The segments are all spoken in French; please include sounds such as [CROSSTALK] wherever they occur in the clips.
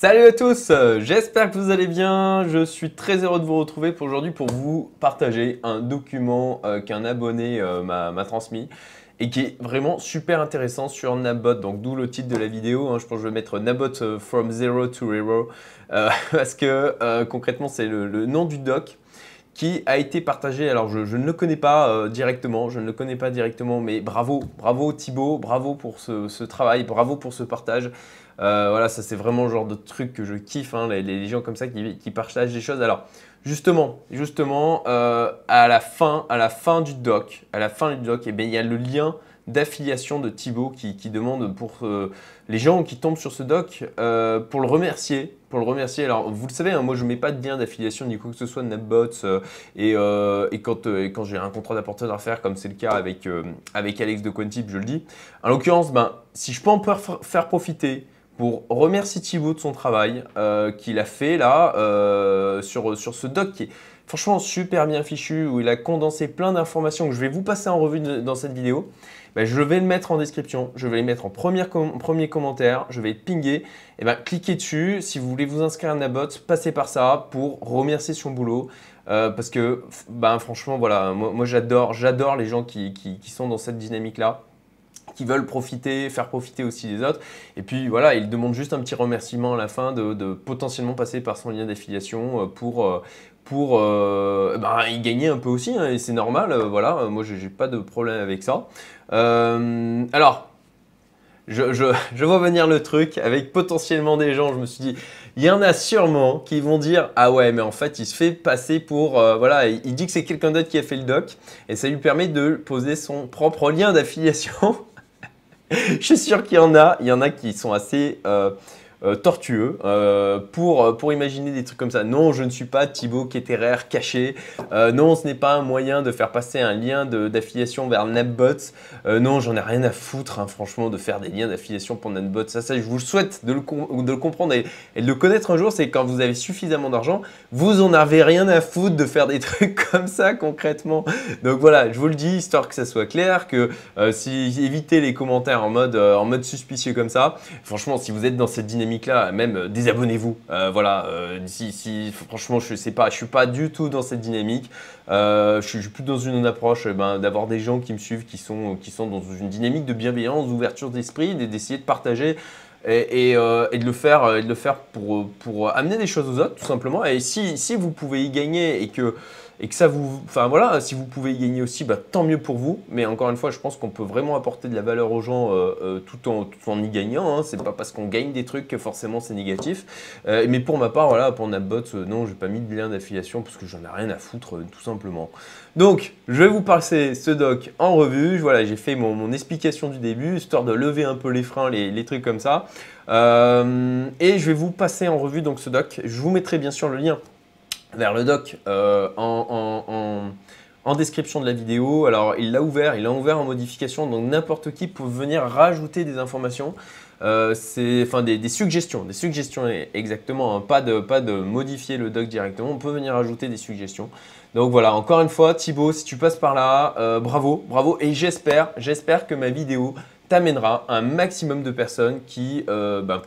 Salut à tous, j'espère que vous allez bien. Je suis très heureux de vous retrouver pour aujourd'hui pour vous partager un document euh, qu'un abonné euh, m'a transmis et qui est vraiment super intéressant sur Nabot. Donc d'où le titre de la vidéo. Hein. Je pense que je vais mettre Nabot euh, from zero to hero [LAUGHS] parce que concrètement c'est le, nom du doc qui a été partagé. Alors, je, ne le connais pas directement, je ne le connais pas directement, mais bravo, bravo Thibaut, bravo pour ce travail, bravo pour ce partage. Euh, voilà, ça c'est vraiment le genre de truc que je kiffe, hein, les, gens comme ça qui, partagent des choses. Alors, justement, justement, euh, à la fin, à la fin du doc, à la fin du doc, eh il y a le lien d'affiliation de Thibaut qui, demande pour euh, les gens qui tombent sur ce doc pour le remercier. Pour le remercier. Alors, vous le savez, hein, moi je ne mets pas de lien d'affiliation ni quoi que ce soit de NetBots. et, et, quand, quand j'ai un contrat d'apporteur d'affaires, comme c'est le cas avec, avec Alex de Quantip, je le dis. En l'occurrence, ben, si je peux en faire profiter pour remercier Thibaut de son travail euh, qu'il a fait là euh, sur, sur ce doc qui est franchement super bien fichu, où il a condensé plein d'informations que je vais vous passer en revue dans cette vidéo. Ben, je vais le mettre en description, je vais les mettre en premier commentaire, je vais pinguer, et eh ben, cliquez dessus. Si vous voulez vous inscrire à Nabot, passez par ça pour remercier son boulot. Euh, parce que ben, franchement, voilà, moi, j'adore, j'adore les gens qui, qui sont dans cette dynamique-là qui veulent profiter, faire profiter aussi les autres. Et puis voilà, il demande juste un petit remerciement à la fin de, potentiellement passer par son lien d'affiliation euh, pour, euh, pour euh, ben, y gagner un peu aussi, hein, et c'est normal, voilà, moi j'ai pas de problème avec ça. alors, je, je, vois venir le truc avec potentiellement des gens, je me suis dit, il y en a sûrement qui vont dire Ah ouais, mais en fait, il se fait passer pour. voilà, il dit que c'est quelqu'un d'autre qui a fait le doc et ça lui permet de poser son propre lien d'affiliation je suis sûr qu'il y en a, il y en a qui sont assez euh, euh, tortueux euh, pour, euh, pour imaginer des trucs comme ça. Non, je ne suis pas Thibaut Ketterer caché. non, ce n'est pas un moyen de faire passer un lien d'affiliation vers NetBots. non, j'en ai rien à foutre, hein, franchement, de faire des liens d'affiliation pour NetBots. Ça, je vous souhaite de le, de le comprendre et, de le connaître un jour. C'est quand vous avez suffisamment d'argent, vous en avez rien à foutre de faire des [LAUGHS] trucs comme ça concrètement. Donc voilà, je vous le dis, histoire que ça soit clair, que si évitez les commentaires en mode, en mode suspicieux comme ça. Franchement, si vous êtes dans cette dynamique là même euh, désabonnez-vous. Euh, voilà, euh, si, franchement, je sais pas, je suis pas du tout dans cette dynamique. je, suis, plus dans une approche ben, d'avoir des gens qui me suivent, qui sont, qui sont dans une dynamique de bienveillance, d'ouverture d'esprit, d'essayer de partager. Et, de le faire, et de le faire pour, pour amener des choses aux autres, tout simplement. Et si, si vous pouvez y gagner et que et que ça vous. Enfin voilà, si vous pouvez y gagner aussi, bah, tant mieux pour vous. Mais encore une fois, je pense qu'on peut vraiment apporter de la valeur aux gens euh, euh, tout, en, tout en y gagnant. Hein. C'est pas parce qu'on gagne des trucs que forcément c'est négatif. Euh, mais pour ma part, voilà, pour Nabot, non, j'ai pas mis de lien d'affiliation parce que j'en ai rien à foutre, tout simplement. Donc, je vais vous passer ce doc en revue. Voilà, j'ai fait mon, explication du début, histoire de lever un peu les freins, les, les trucs comme ça. et je vais vous passer en revue donc ce doc. Je vous mettrai bien sûr le lien vers le doc euh, en, description de la vidéo. Alors il l'a ouvert, il l'a ouvert en modification, donc n'importe qui peut venir rajouter des informations. Euh, enfin des, suggestions, des suggestions exactement, hein. pas, de, pas de modifier le doc directement, on peut venir ajouter des suggestions. Donc voilà, encore une fois, Thibaut, si tu passes par là, euh, bravo, bravo, et j'espère, j'espère que ma vidéo t'amènera un maximum de personnes qui, ben,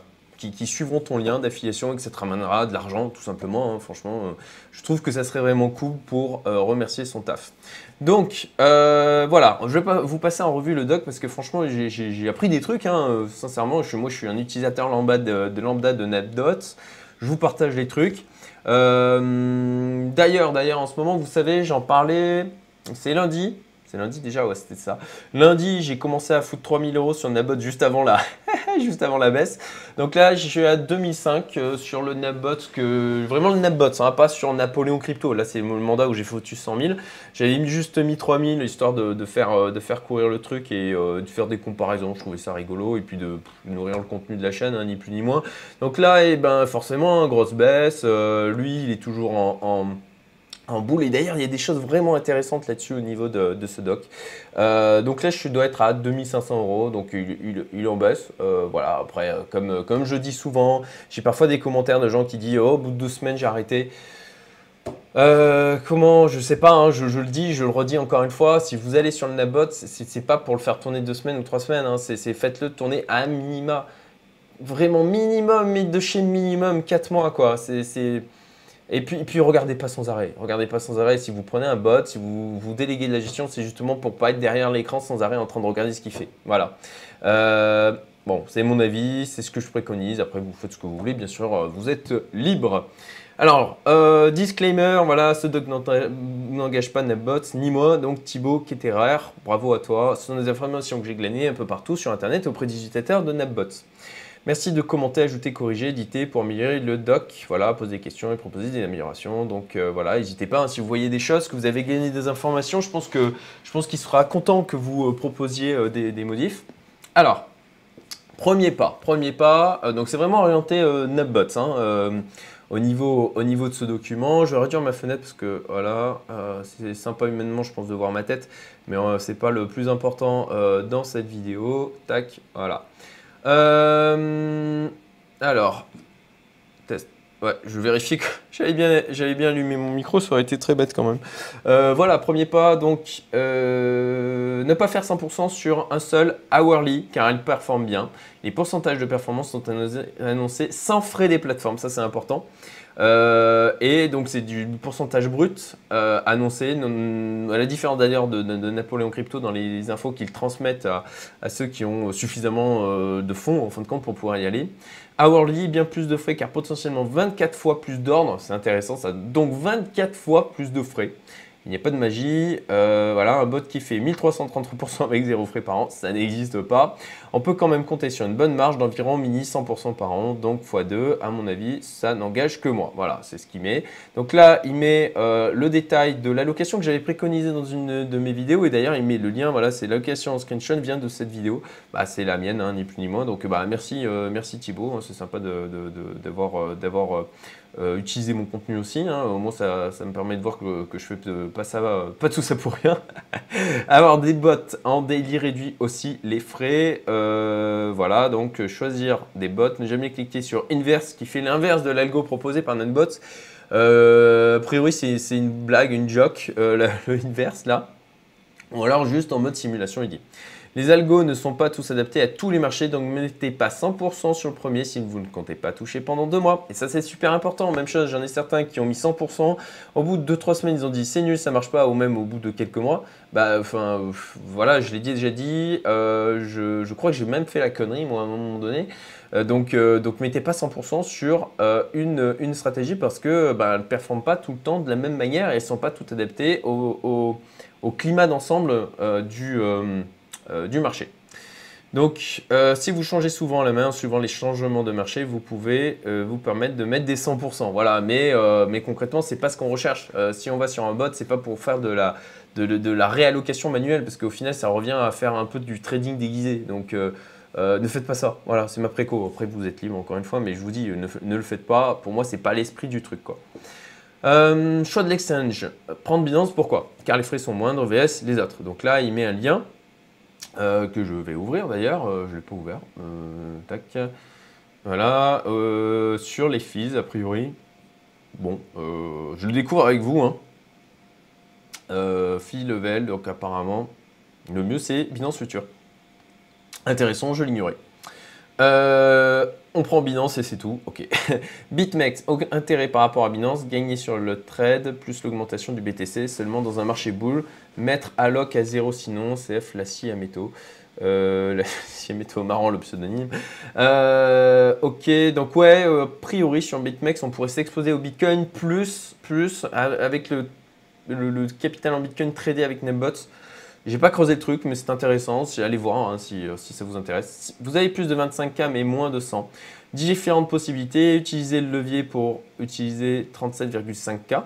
qui, suivront ton lien d'affiliation et que ça te ramènera de l'argent, tout simplement. Hein. franchement, euh, je trouve que ça serait vraiment cool pour euh, remercier son taf. Donc, euh, voilà, je vais pas vous passer en revue le doc parce que franchement, j'ai appris des trucs. Hein. sincèrement, je, moi, je suis un utilisateur lambda de, de lambda de. Je vous partage les trucs. d'ailleurs, d'ailleurs, en ce moment, vous savez, j'en parlais. C'est lundi. Lundi déjà, ouais, c'était ça. Lundi, j'ai commencé à foutre 3000 euros sur Nabot juste avant la, [LAUGHS] juste avant la baisse. Donc là, je suis à 2005 euh, sur le Nabot, que vraiment le Nabot, hein, pas sur Napoléon Crypto. Là, c'est le mandat où j'ai foutu 100 000. J'avais juste mis 3000 histoire de, faire, euh, de faire courir le truc et euh, de faire des comparaisons. Je trouvais ça rigolo et puis de nourrir le contenu de la chaîne, hein, ni plus ni moins. Donc là, et eh ben, forcément, grosse baisse. lui, il est toujours en boule. Et d'ailleurs, il y a des choses vraiment intéressantes là-dessus au niveau de, ce doc. Euh, donc là, je dois être à 2500 euros, donc il, en baisse. Euh, voilà, après, euh, comme, je dis souvent, j'ai parfois des commentaires de gens qui disent Oh, au bout de deux semaines, j'ai arrêté. comment Je sais pas, hein, je, le dis, je le redis encore une fois. Si vous allez sur le Nabot, c'est pas pour le faire tourner deux semaines ou trois semaines, hein, c'est faites-le tourner à minima vraiment minimum, mais de chez minimum 4 mois quoi. C'est et puis, puis regardez pas sans arrêt. Regardez pas sans arrêt. Si vous prenez un bot, si vous, vous déléguez de la gestion, c'est justement pour pas être derrière l'écran sans arrêt en train de regarder ce qu'il fait. Voilà. Euh, bon, c'est mon avis, c'est ce que je préconise. Après, vous faites ce que vous voulez, bien sûr, euh, vous êtes libre. Alors, euh, disclaimer, voilà, ce doc n'engage pas NetBots ni moi, donc Thibaut Ketterer, bravo à toi. Ce sont des informations que j'ai glanées un peu partout sur Internet auprès des utilisateurs de NetBots. Merci de commenter, ajouter, corriger, éditer pour améliorer le doc. Voilà, poser des questions et proposer des améliorations. Donc euh, voilà, n'hésitez pas. Hein, si vous voyez des choses, que vous avez gagné des informations, je pense qu'il sera content que vous euh, proposiez euh, des, modifs. Alors, premier pas, premier pas. donc c'est vraiment orienté NetBots. Hein, au niveau, au niveau de ce document, je vais réduire ma fenêtre parce que voilà, c'est sympa humainement, je pense, de voir ma tête, mais ce n'est pas le plus important dans cette vidéo. Tac, voilà. Euh, alors, test. Je vérifie que [LAUGHS] j'avais bien, j'avais bien allumé mon micro, ça aurait été très bête quand même. Euh, voilà, premier pas, donc euh, ne pas faire 100% sur un seul hourly car il performe bien. Les pourcentages de performance sont annoncés sans frais des plateformes, ça c'est important. Euh, et donc c'est du pourcentage brut annoncé, à la différence d'ailleurs de, Napoléon Crypto dans les infos qu'ils transmettent à, ceux qui ont suffisamment de fonds en fin de compte pour pouvoir y aller. Hourly, bien plus de frais car potentiellement 24 fois plus d'ordre, c'est intéressant ça, donc 24 fois plus de frais. Il n'y a pas de magie. Euh, voilà, un bot qui fait 1333% avec zéro frais par an, ça n'existe pas. On peut quand même compter sur une bonne marge d'environ mini 100% par an, donc x2, à mon avis, ça n'engage que moi. Voilà, c'est ce qu'il met. Donc là, il met euh, le détail de l'allocation que j'avais préconisé dans une de mes vidéos, et d'ailleurs, il met le lien, voilà, c'est l'allocation en screenshot vient de cette vidéo. Bah, c'est la mienne, hein, ni plus ni moins. Donc bah, merci, euh, merci Thibaut, hein, c'est sympa d'avoir euh, utiliser mon contenu aussi. Hein. Au moins, ça, me permet de voir que, je fais pas, ça, pas tout ça pour rien. [LAUGHS] Avoir des bots en daily réduit aussi les frais. Euh, voilà, donc choisir des bots. Ne jamais cliquer sur Inverse qui fait l'inverse de l'algo proposé par NetBots. Euh, a priori, c'est une blague, une joke, [LAUGHS] le Inverse là. Ou alors juste en mode simulation, il dit. Les algos ne sont pas tous adaptés à tous les marchés, donc ne mettez pas 100% sur le premier si vous ne comptez pas toucher pendant deux mois. Et ça, c'est super important. Même chose, j'en ai certains qui ont mis 100%. Au bout de 2-3 semaines, ils ont dit c'est nul, ça marche pas, ou même au bout de quelques mois. Bah, enfin, voilà, je l'ai déjà dit. Euh, je, crois que j'ai même fait la connerie, moi, à un moment donné. Euh, donc, euh, donc, mettez pas 100% sur une, une, stratégie parce que bah, ne performent pas tout le temps de la même manière et elles ne sont pas toutes adaptées au, climat d'ensemble du euh, du marché. Donc, euh, si vous changez souvent la main, suivant les changements de marché, vous pouvez euh, vous permettre de mettre des 100%. Voilà, mais, mais concrètement, ce n'est pas ce qu'on recherche. si on va sur un bot, ce n'est pas pour faire de la, de, la réallocation manuelle, parce qu'au final, ça revient à faire un peu du trading déguisé. Donc, ne faites pas ça. Voilà, c'est ma préco. Après, vous êtes libre encore une fois, mais je vous dis, ne, le faites pas. Pour moi, ce n'est pas l'esprit du truc. Choix de l'exchange. Prendre Binance, pourquoi? Car les frais sont moindres vs les autres. Donc là, il met un lien euh, que je vais ouvrir d'ailleurs, euh, je ne l'ai pas ouvert. Euh, tac. Voilà, sur les fees, a priori. Bon, je le découvre avec vous. Hein. fee level, donc apparemment, le mieux c'est Binance Future. Intéressant, je l'ignorais. On prend Binance et c'est tout. Ok. [LAUGHS] BitMEX, aucun intérêt par rapport à Binance, gagner sur le trade plus l'augmentation du BTC seulement dans un marché bull. Mettre alloc à zéro sinon, CF la scie à métaux. Euh, la [LAUGHS] scie à métaux, marrant le pseudonyme. Euh, ok, donc ouais, a priori sur BitMEX, on pourrait s'exposer au Bitcoin plus, plus avec le, capital en Bitcoin tradé avec Netbots. J'ai pas creusé le truc, mais c'est intéressant. Allez voir hein, si, euh, si, ça vous intéresse. Vous avez plus de 25K, mais moins de 100. Différentes possibilités. Utilisez le levier pour utiliser 37,5K.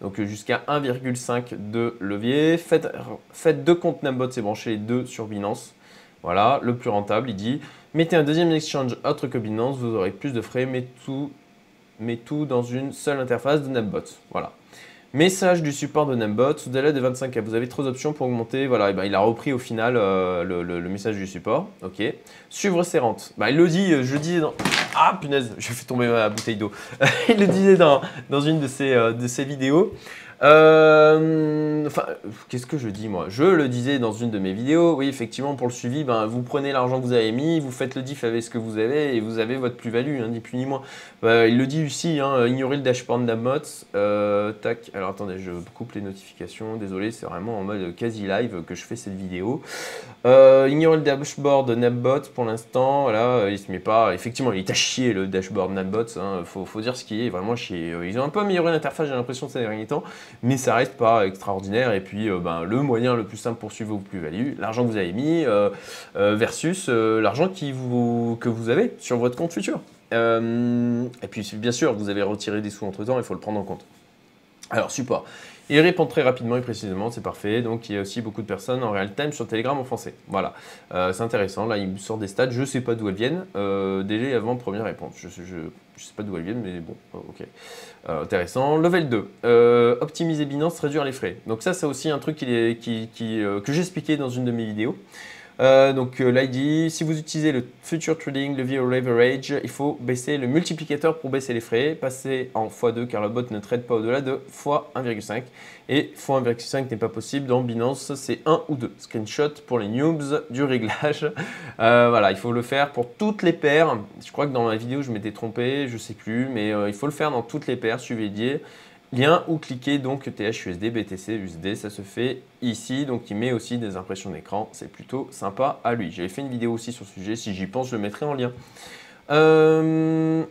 Donc euh, jusqu'à 1,5 de levier. Faites, deux comptes Nambot et branchez les deux sur Binance. Voilà, le plus rentable, il dit. Mettez un deuxième exchange autre que Binance, vous aurez plus de frais, mais tout, mais tout dans une seule interface de Nambot. Voilà. Message du support de Numbot, sous délai de 25K. Vous avez trois options pour augmenter. Voilà, et ben, il a repris au final euh, le, message du support. Ok. Suivre ses rentes. Bah, il le dit, euh, je disais dans. Ah punaise, j'ai fait tomber ma bouteille d'eau. [LAUGHS] il le disait dans, dans une de ses, euh, de ses vidéos. Euh, enfin, qu'est-ce que je dis moi? Je le disais dans une de mes vidéos. Oui, effectivement, pour le suivi, ben, vous prenez l'argent que vous avez mis, vous faites le diff avec ce que vous avez et vous avez votre plus-value, hein, ni plus ni moins. Bah, il le dit ici, hein, ignorez le dashboard Nabbots. Euh, tac, alors attendez, je coupe les notifications. Désolé, c'est vraiment en mode quasi live que je fais cette vidéo. Euh, ignorez le dashboard Nabbot pour l'instant. Voilà, il se met pas. Effectivement, il est à chier le dashboard Nabbots. Hein, faut, dire ce qui est vraiment. Ils ont un peu amélioré l'interface, j'ai l'impression, ces derniers temps mais ça reste pas extraordinaire. Et puis, euh, ben, le moyen le plus simple pour suivre vos plus-values, l'argent que vous avez mis euh, euh, versus l'argent que vous avez sur votre compte futur. et puis, bien sûr, vous avez retiré des sous entre temps, il faut le prendre en compte. Alors, support. Il répond très rapidement et précisément, c'est parfait. Donc il y a aussi beaucoup de personnes en real time sur Telegram en français. Voilà, c'est intéressant. Là, il me sort des stats, je ne sais pas d'où elles viennent. délai avant première réponse. Je ne sais pas d'où elles viennent, mais bon, ok. Euh, intéressant. Level 2, euh, optimiser Binance, réduire les frais. Donc ça, c'est aussi un truc qui, euh, que j'ai expliqué dans une de mes vidéos. Donc là, il dit, si vous utilisez le Future Trading, le VO Leverage, il faut baisser le multiplicateur pour baisser les frais, passer en x2 car le bot ne trade pas au-delà de x1,5. Et x1,5 n'est pas possible dans Binance, c'est 1 ou 2. Screenshot pour les noobs du réglage. [LAUGHS] voilà, il faut le faire pour toutes les paires. Je crois que dans la vidéo, je m'étais trompé, je sais plus, mais il faut le faire dans toutes les paires, suivez Didier lien ou cliquez donc THUSD, BTC, USD, ça se fait ici, donc il met aussi des impressions d'écran, c'est plutôt sympa à lui. J'avais fait une vidéo aussi sur ce sujet, si j'y pense, je le mettrai en lien. Euh,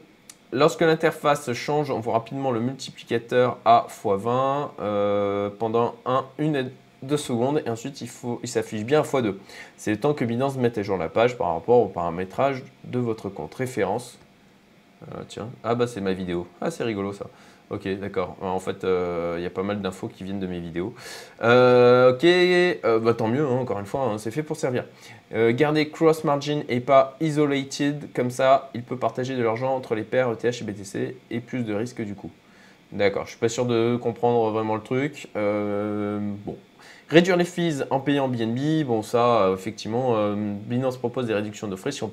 lorsque l'interface change, on voit rapidement le multiplicateur à x20 euh, pendant 1, 1 2 secondes et ensuite il, il s'affiche bien à x2. C'est le temps que Binance mette à jour la page par rapport au paramétrage de votre compte. Référence. Euh, tiens, ah bah c'est ma vidéo. Ah c'est rigolo ça. Ok, d'accord. En fait, euh, il y a pas mal d'infos qui viennent de mes vidéos. Euh, ok, euh, bah, tant mieux, hein, encore une fois, hein, c'est fait pour servir. gardez cross margin et pas isolated, comme ça, il peut partager de l'argent entre les paires ETH et BTC et plus de risques du coup. D'accord, je suis pas sûr de comprendre vraiment le truc. bon. Réduire les fees en payant BNB, bon ça, effectivement, Binance propose des réductions de frais si on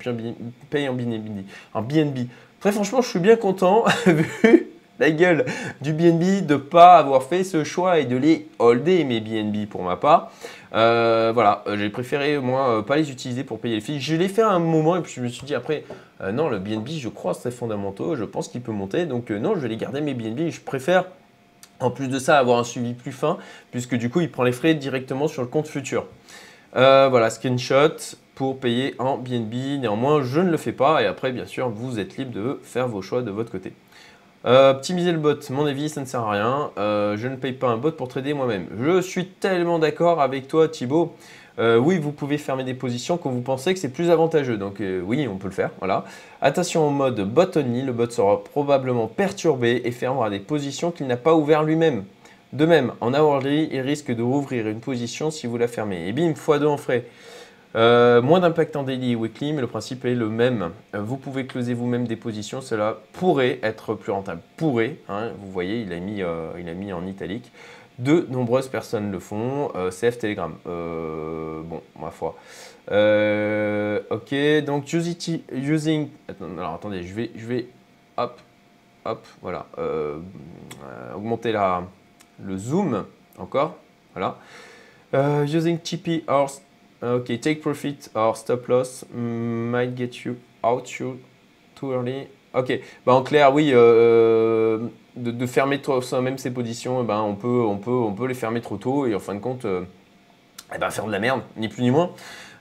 paye en BNB. En BNB. Très franchement, je suis bien content [LAUGHS] vu la gueule du BNB de ne pas avoir fait ce choix et de les holder mes BNB pour ma part. Euh, voilà, euh, j'ai préféré moi euh, pas les utiliser pour payer les fees. Je l'ai fait un moment et puis je me suis dit après, non, le BNB, je crois c'est fondamentaux, je pense qu'il peut monter. Donc non, je vais les garder mes BNB. Je préfère en plus de ça avoir un suivi plus fin puisque du coup il prend les frais directement sur le compte futur. voilà, screenshot pour payer en BNB. Néanmoins, je ne le fais pas et après, bien sûr, vous êtes libre de faire vos choix de votre côté. Euh, optimiser le bot, mon avis, ça ne sert à rien. Euh, je ne paye pas un bot pour trader moi-même. Je suis tellement d'accord avec toi, Thibaut. Euh, oui, vous pouvez fermer des positions quand vous pensez que c'est plus avantageux. Donc oui, on peut le faire. Voilà. Attention au mode bot only. Le bot sera probablement perturbé et fermera des positions qu'il n'a pas ouvertes lui-même. De même, en hourly, il risque de rouvrir une position si vous la fermez. Et bim, x2 en frais. Euh, moins d'impact en daily et weekly, mais le principe est le même. Euh, vous pouvez closer vous-même des positions, cela pourrait être plus rentable. Pourrait, hein, vous voyez, il a, mis, euh, il mis en italique. De nombreuses personnes le font. CF Telegram. bon, ma foi. ok, donc using. alors attendez, je vais, je vais. Hop, hop, voilà. augmenter la, le zoom encore. Voilà. using TP or Ok, take profit or stop loss might get you out too early. Ok, bah en clair, oui, euh, de, fermer soi-même ses positions, eh ben on, peut, on, peut, on peut les fermer trop tôt et en fin de compte, euh, eh ben faire de la merde, ni plus ni moins.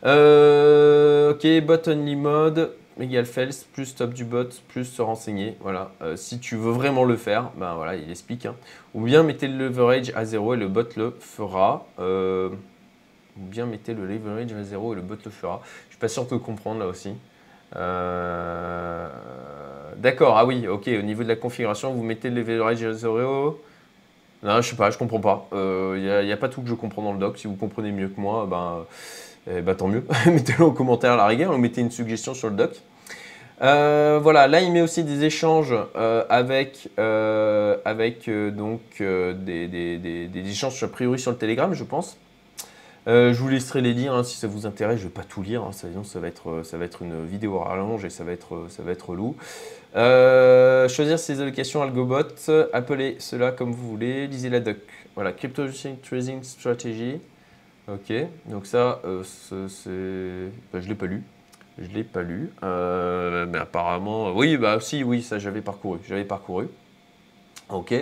Euh, ok, bot only mode, égal fails, plus stop du bot, plus se renseigner. Voilà, si tu veux vraiment le faire, ben voilà, il explique. Hein. Ou bien mettez le leverage à zéro et le bot le fera bien mettez le leverage à 0 et le bot le fera. Je suis pas sûr de comprendre là aussi. Euh, d'accord, ah oui, ok, au niveau de la configuration, vous mettez le leverage à 0. Non, je sais pas, je comprends pas. Il euh, n'y a, pas tout que je comprends dans le doc. Si vous comprenez mieux que moi, ben, eh ben tant mieux. [LAUGHS] Mettez-le en commentaire à la rigueur ou mettez une suggestion sur le doc. Euh, voilà, là il met aussi des échanges avec, donc des, des, échanges a priori sur le Telegram, je pense. Je vous laisserai les lire hein, si ça vous intéresse. Je ne vais pas tout lire, hein, sinon ça va, être, ça va être une vidéo rallonge et ça va être, ça va être lourd. choisir ses allocations Algobot, appelez cela comme vous voulez, lisez la doc. Voilà, Crypto Trading Strategy. Ok, donc ça, c'est, bah, je ne l'ai pas lu. Je ne l'ai pas lu. mais apparemment, oui, bah si, oui, ça j'avais parcouru. J'avais parcouru. Ok.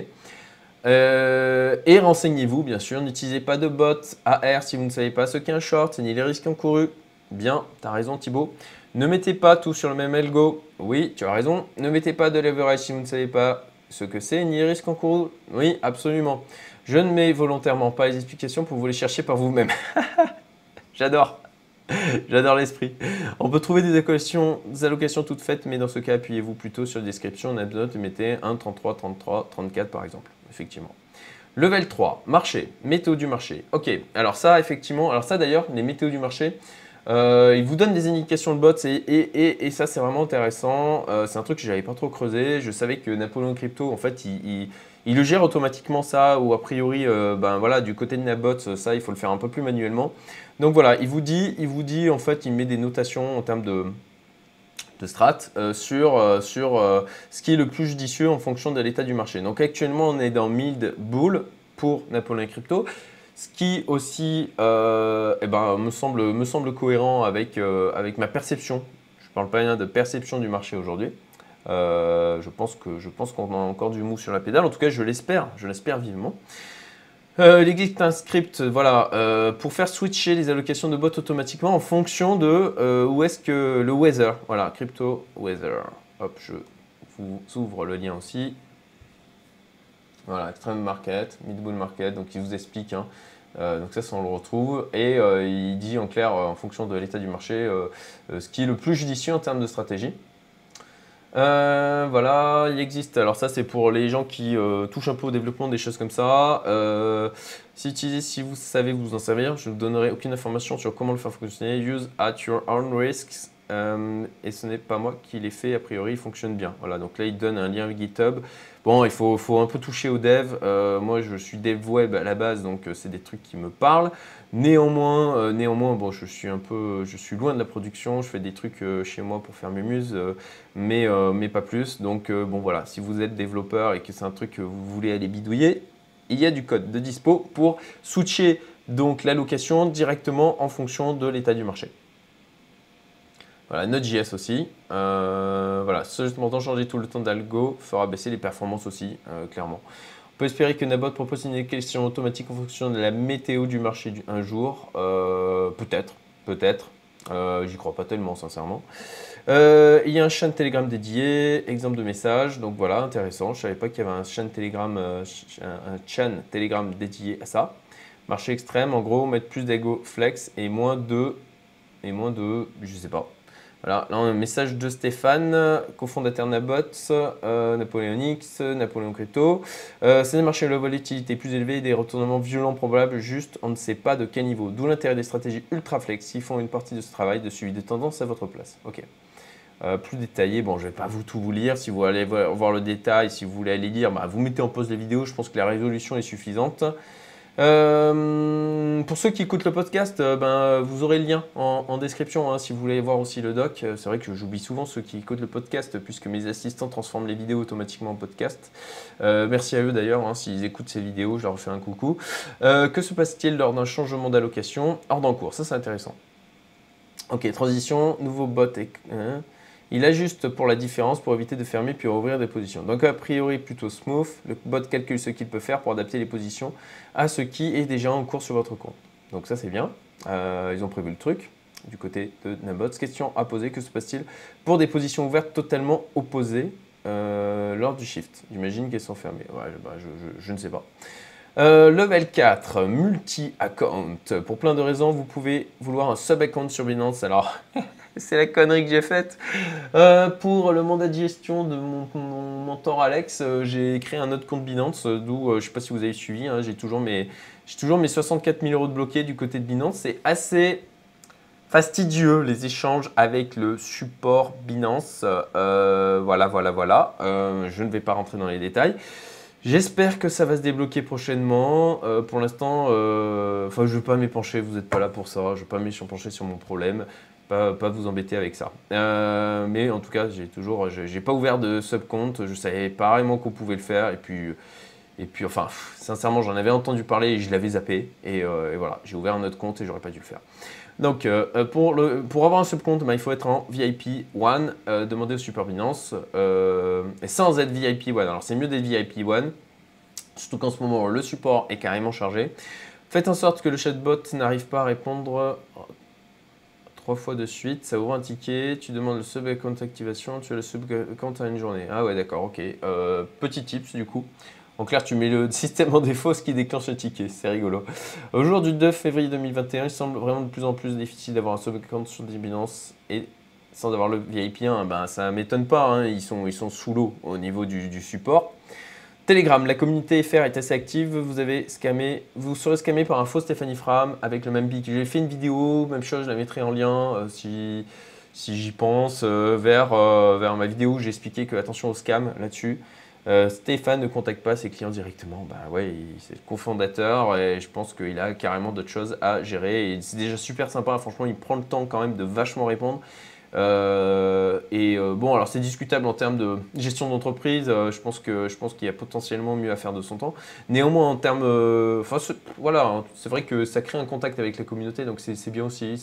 Euh, et renseignez-vous, bien sûr. N'utilisez pas de bot AR si vous ne savez pas ce qu'est un short ni les risques encourus. Bien, tu as raison Thibaut. Ne mettez pas tout sur le même algo. Oui, tu as raison. Ne mettez pas de leverage si vous ne savez pas ce que c'est ni les risques encourus. Oui, absolument. Je ne mets volontairement pas les explications pour vous les chercher par vous-même. [LAUGHS] J'adore. J'adore l'esprit. On peut trouver des allocations, toutes faites, mais dans ce cas, appuyez-vous plutôt sur la description. On mettez 1, 33, 33, 34 par exemple effectivement. Level 3, marché, météo du marché. Ok, alors ça, effectivement, alors ça d'ailleurs, les météos du marché, euh, ils vous donnent des indications de bots et, ça, c'est vraiment intéressant. Euh, c'est un truc que j'avais pas trop creusé. Je savais que Napoléon Crypto, en fait, il, le gère automatiquement ça ou a priori, euh, ben voilà, du côté de Nabot, ça, il faut le faire un peu plus manuellement. Donc voilà, il vous dit, il vous dit, en fait, il met des notations en termes de, de strat euh, sur, euh, sur euh, ce qui est le plus judicieux en fonction de l'état du marché. Donc actuellement, on est dans mid bull pour Napoléon Crypto, ce qui aussi eh ben, me, semble, me semble cohérent avec, avec ma perception. Je ne parle pas rien de perception du marché aujourd'hui. je pense qu'on a encore du mou sur la pédale. En tout cas, je l'espère, je l'espère vivement. Euh, il existe un script voilà, euh, pour faire switcher les allocations de bots automatiquement en fonction de euh, où est-ce que le weather, voilà, crypto weather. Hop, je vous ouvre le lien aussi. Voilà, extreme market, mid bull market, donc il vous explique. Hein. donc ça, on le retrouve. Et il dit en clair, en fonction de l'état du marché, ce qui est le plus judicieux en termes de stratégie. Euh, voilà, il existe. Alors ça, c'est pour les gens qui euh, touchent un peu au développement des choses comme ça. Euh, si, si vous savez vous en servir, je ne vous donnerai aucune information sur comment le faire fonctionner. Use at your own risks. Et ce n'est pas moi qui l'ai fait, a priori, il fonctionne bien. Voilà, donc là, il donne un lien GitHub. Bon, il faut, un peu toucher au dev. moi, je suis dev web à la base, donc c'est des trucs qui me parlent. Néanmoins, euh, néanmoins bon, je suis un peu, je suis loin de la production, je fais des trucs euh, chez moi pour faire mes muses, euh, mais, mais pas plus. Donc bon voilà, si vous êtes développeur et que c'est un truc que vous voulez aller bidouiller, il y a du code de dispo pour switcher donc l'allocation directement en fonction de l'état du marché. Voilà, Node.js aussi. voilà, seulement changer tout le temps d'algo fera baisser les performances aussi, clairement peut espérer que Nabot propose une question automatique en fonction de la météo du marché un jour. Euh, peut-être, peut-être. Euh, j'y crois pas tellement, sincèrement. Euh, il y a un chaîne Telegram dédié, exemple de message. Donc voilà, intéressant. Je savais pas qu'il y avait un chaîne Telegram, un Telegram dédié à ça. Marché extrême, en gros, mettre plus d'ego flex et moins de, et moins de, je sais pas, voilà, là on a un message de Stéphane, cofondateur Nabots, euh, Napoléonix, Napoléon Crypto. Euh, c'est des marchés de la volatilité plus élevée, des retournements violents probables, juste on ne sait pas de quel niveau. D'où l'intérêt des stratégies ultra flex qui font une partie de ce travail de suivi de tendance à votre place. Ok. Euh, plus détaillé, bon je ne vais pas vous tout vous lire, si vous allez voir le détail, si vous voulez aller lire, bah, vous mettez en pause la vidéo, je pense que la résolution est suffisante. Euh, pour ceux qui écoutent le podcast, euh, ben, vous aurez le lien en, description hein, si vous voulez voir aussi le doc. Euh, c'est vrai que j'oublie souvent ceux qui écoutent le podcast puisque mes assistants transforment les vidéos automatiquement en podcast. merci à eux d'ailleurs, hein, s'ils écoutent ces vidéos, je leur fais un coucou. que se passe-t-il lors d'un changement d'allocation hors d'encours? Ça c'est intéressant. Ok, transition, nouveau bot. Et, hein. Il ajuste pour la différence pour éviter de fermer puis rouvrir des positions. Donc a priori plutôt smooth, le bot calcule ce qu'il peut faire pour adapter les positions à ce qui est déjà en cours sur votre compte. Donc ça c'est bien, euh, ils ont prévu le truc du côté de Nabots. Question à poser, que se passe-t-il pour des positions ouvertes totalement opposées euh, lors du shift? J'imagine qu'elles sont fermées. Bah, je, ne sais pas. Euh, level 4, multi-account. Pour plein de raisons, vous pouvez vouloir un sub-account sur Binance. Alors, [LAUGHS] [LAUGHS] c'est la connerie que j'ai faite. Euh, pour le mandat de gestion de mon, mentor Alex, euh, j'ai créé un autre compte Binance, euh, d'où, je ne sais pas si vous avez suivi, hein, j'ai toujours, mes, toujours mes 64 000 euros de bloqués du côté de Binance. C'est assez fastidieux les échanges avec le support Binance. voilà, voilà, voilà. je ne vais pas rentrer dans les détails. J'espère que ça va se débloquer prochainement. Pour l'instant, je ne vais pas m'épancher, vous n'êtes pas là pour ça. Je ne vais pas m'épancher sur mon problème. Pas, vous embêter avec ça. Euh, mais en tout cas, j'ai toujours, j'ai pas ouvert de subcompte. Je savais pas vraiment qu'on pouvait le faire. Et puis, et puis enfin, sincèrement, j'en avais entendu parler et je l'avais zappé. Et, et voilà, j'ai ouvert un autre compte et j'aurais pas dû le faire. Donc, euh, euh, pour, le, pour avoir un subcompte, bah, il faut être en VIP 1, euh, demander au Super et sans être VIP 1. Alors, c'est mieux d'être VIP 1, surtout qu'en ce moment, le support est carrément chargé. Faites en sorte que le chatbot n'arrive pas à répondre trois fois de suite. Ça ouvre un ticket, tu demandes le sub account activation, tu as le sub account à une journée. Ah ouais, d'accord, ok. petit tips du coup. En clair, tu mets le [LAUGHS] système en défaut, ce qui déclenche le ticket. C'est rigolo. Au jour du 2 février 2021, il semble vraiment de plus en plus difficile d'avoir un sub-account sur des Binance et sans avoir le VIP 1, ben, ça ne m'étonne pas. Hein. Ils, sont, ils sont sous l'eau au niveau du, support. Telegram, la communauté FR est assez active. Vous avez scammé, vous serez scammé par un faux Stéphanie Fram avec le même pic. J'ai fait une vidéo, même chose, je la mettrai en lien euh, si, si j'y pense, euh, vers, euh, vers ma vidéo où j'ai expliqué que attention au scam là-dessus. Stéphane ne contacte pas ses clients directement. Bah ouais, c'est le cofondateur et je pense qu'il a carrément d'autres choses à gérer. C'est déjà super sympa. Franchement, il prend le temps quand même de vachement répondre. Et euh, bon, alors c'est discutable en termes de gestion d'entreprise. je pense que je pense qu'il y a potentiellement mieux à faire de son temps. Néanmoins, en termes, enfin voilà, hein, c'est vrai que ça crée un contact avec la communauté, donc c'est bien aussi.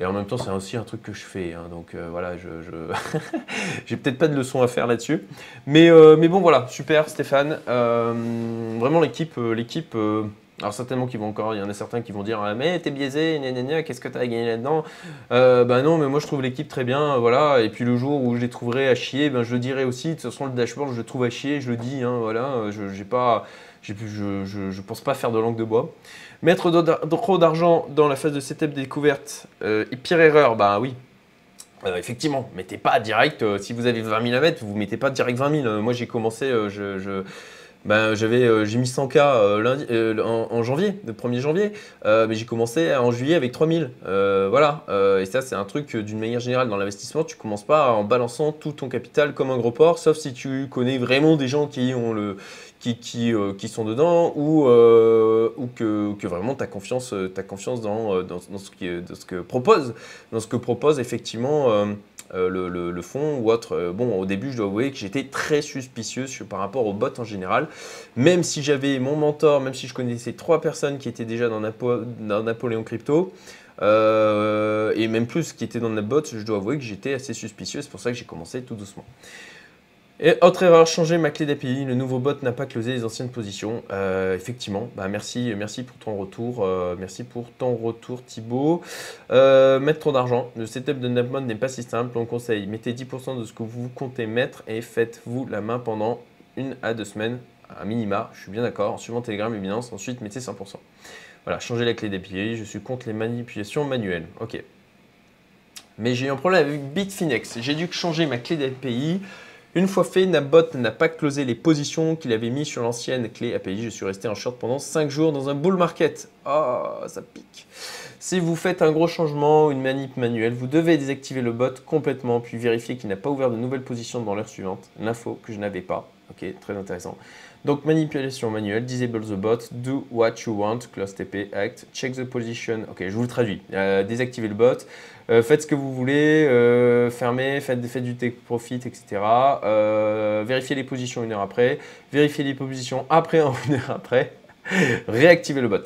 Et en même temps, c'est aussi un truc que je fais. Hein, donc euh, voilà, je, [LAUGHS] j'ai peut-être pas de leçon à faire là-dessus. Mais, euh, mais bon, voilà, super Stéphane. Euh, vraiment l'équipe, l'équipe. Alors certainement qu'ils vont encore, il y en a certains qui vont dire ah, mais t'es biaisé, qu'est-ce que t'as à gagner là-dedans? Bah non, mais moi je trouve l'équipe très bien, voilà. Et puis le jour où je les trouverai à chier, ben je le dirai aussi. De toute façon, le dashboard, je le trouve à chier, je le dis, hein, voilà. Je j'ai pas, je, je, je pense pas faire de langue de bois. Mettre trop d'argent dans la phase de setup découverte, euh, et pire erreur, bah oui. Euh, effectivement, mettez pas direct, euh, si vous avez 20 000 à mettre, vous mettez pas direct 20 000. moi j'ai commencé, je, ben, j'avais, j'ai mis 100K lundi, en, janvier, le 1er janvier, mais j'ai commencé en juillet avec 3000. voilà, et ça c'est un truc d'une manière générale dans l'investissement, tu commences pas en balançant tout ton capital comme un gros porc, sauf si tu connais vraiment des gens qui ont le qui, qui, euh, qui sont dedans ou, euh, ou que, que, vraiment tu as confiance, euh, as confiance dans, dans, ce qui, dans ce que propose, dans ce que propose effectivement le, le, fond ou autre. Bon, au début, je dois avouer que j'étais très suspicieux par rapport aux bots en général, même si j'avais mon mentor, même si je connaissais trois personnes qui étaient déjà dans, dans Napoléon Crypto. et même plus qui étaient dans la bot, je dois avouer que j'étais assez suspicieux, c'est pour ça que j'ai commencé tout doucement. Et autre erreur, changer ma clé d'API. Le nouveau bot n'a pas closé les anciennes positions. Euh, effectivement, bah merci, merci pour ton retour. Euh, merci pour ton retour Thibaut. Euh, mettre trop d'argent. Le setup de Napmod n'est pas si simple. On conseille, mettez 10% de ce que vous comptez mettre et faites-vous la main pendant une à deux semaines à minima. Je suis bien d'accord. En suivant Telegram et ensuite mettez 100%. Voilà, changer la clé d'API. Je suis contre les manipulations manuelles. Ok. Mais j'ai eu un problème avec Bitfinex. J'ai dû changer ma clé d'API. Une fois fait, Nabot n'a pas closé les positions qu'il avait mis sur l'ancienne clé API. Je suis resté en short pendant 5 jours dans un bull market. Oh, ça pique. Si vous faites un gros changement ou une manip manuelle, vous devez désactiver le bot complètement puis vérifier qu'il n'a pas ouvert de nouvelles positions dans l'heure suivante. L'info que je n'avais pas. Ok, très intéressant. Donc manipulation manuelle, disable the bot, do what you want, close TP, act, check the position. Ok, je vous le traduis. Euh, désactivez le bot, euh, faites ce que vous voulez, euh, fermez, faites, faites, du take profit, etc. vérifiez les positions une heure après, vérifiez les positions après [LAUGHS] une heure après, réactivez le bot.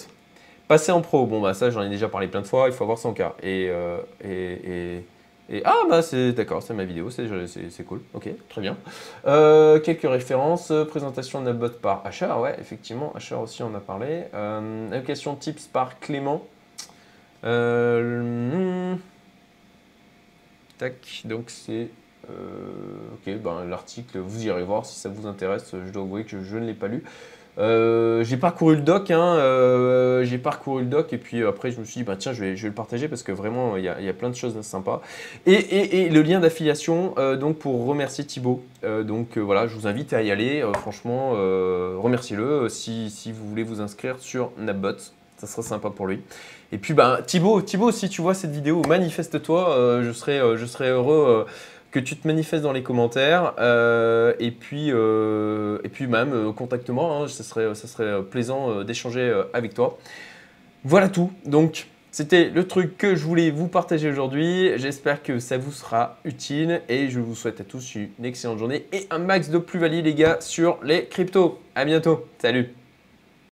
Passez en pro, bon bah ça j'en ai déjà parlé plein de fois, il faut avoir son cas. et et ah bah c'est d'accord, c'est ma vidéo, c'est cool, ok, très bien. Euh, quelques références, présentation de bot par Asher, ouais, effectivement, Asher aussi en a parlé. Euh, tips par Clément. Euh, hmm. tac, donc c'est ok, ben, l'article, vous irez voir si ça vous intéresse. Je dois avouer que je ne l'ai pas lu. Euh, j'ai parcouru le doc, hein, euh, j'ai parcouru le doc et puis après je me suis dit bah tiens je vais, le partager parce que vraiment il y a, plein de choses sympas. Et, le lien d'affiliation euh, donc pour remercier Thibaut. donc voilà je vous invite à y aller. franchement remerciez-le si, si, vous voulez vous inscrire sur Napbot, ça sera sympa pour lui. Et puis bah Thibaut, Thibaut si tu vois cette vidéo manifeste-toi, je serai je serai heureux que tu te manifestes dans les commentaires. euh, et, puis, euh, et puis même, euh, contacte-moi, hein, ça, serait, ça serait plaisant d'échanger avec toi. Voilà tout. Donc, c'était le truc que je voulais vous partager aujourd'hui. J'espère que ça vous sera utile et je vous souhaite à tous une excellente journée et un max de plus-value, les gars, sur les cryptos. À bientôt. Salut.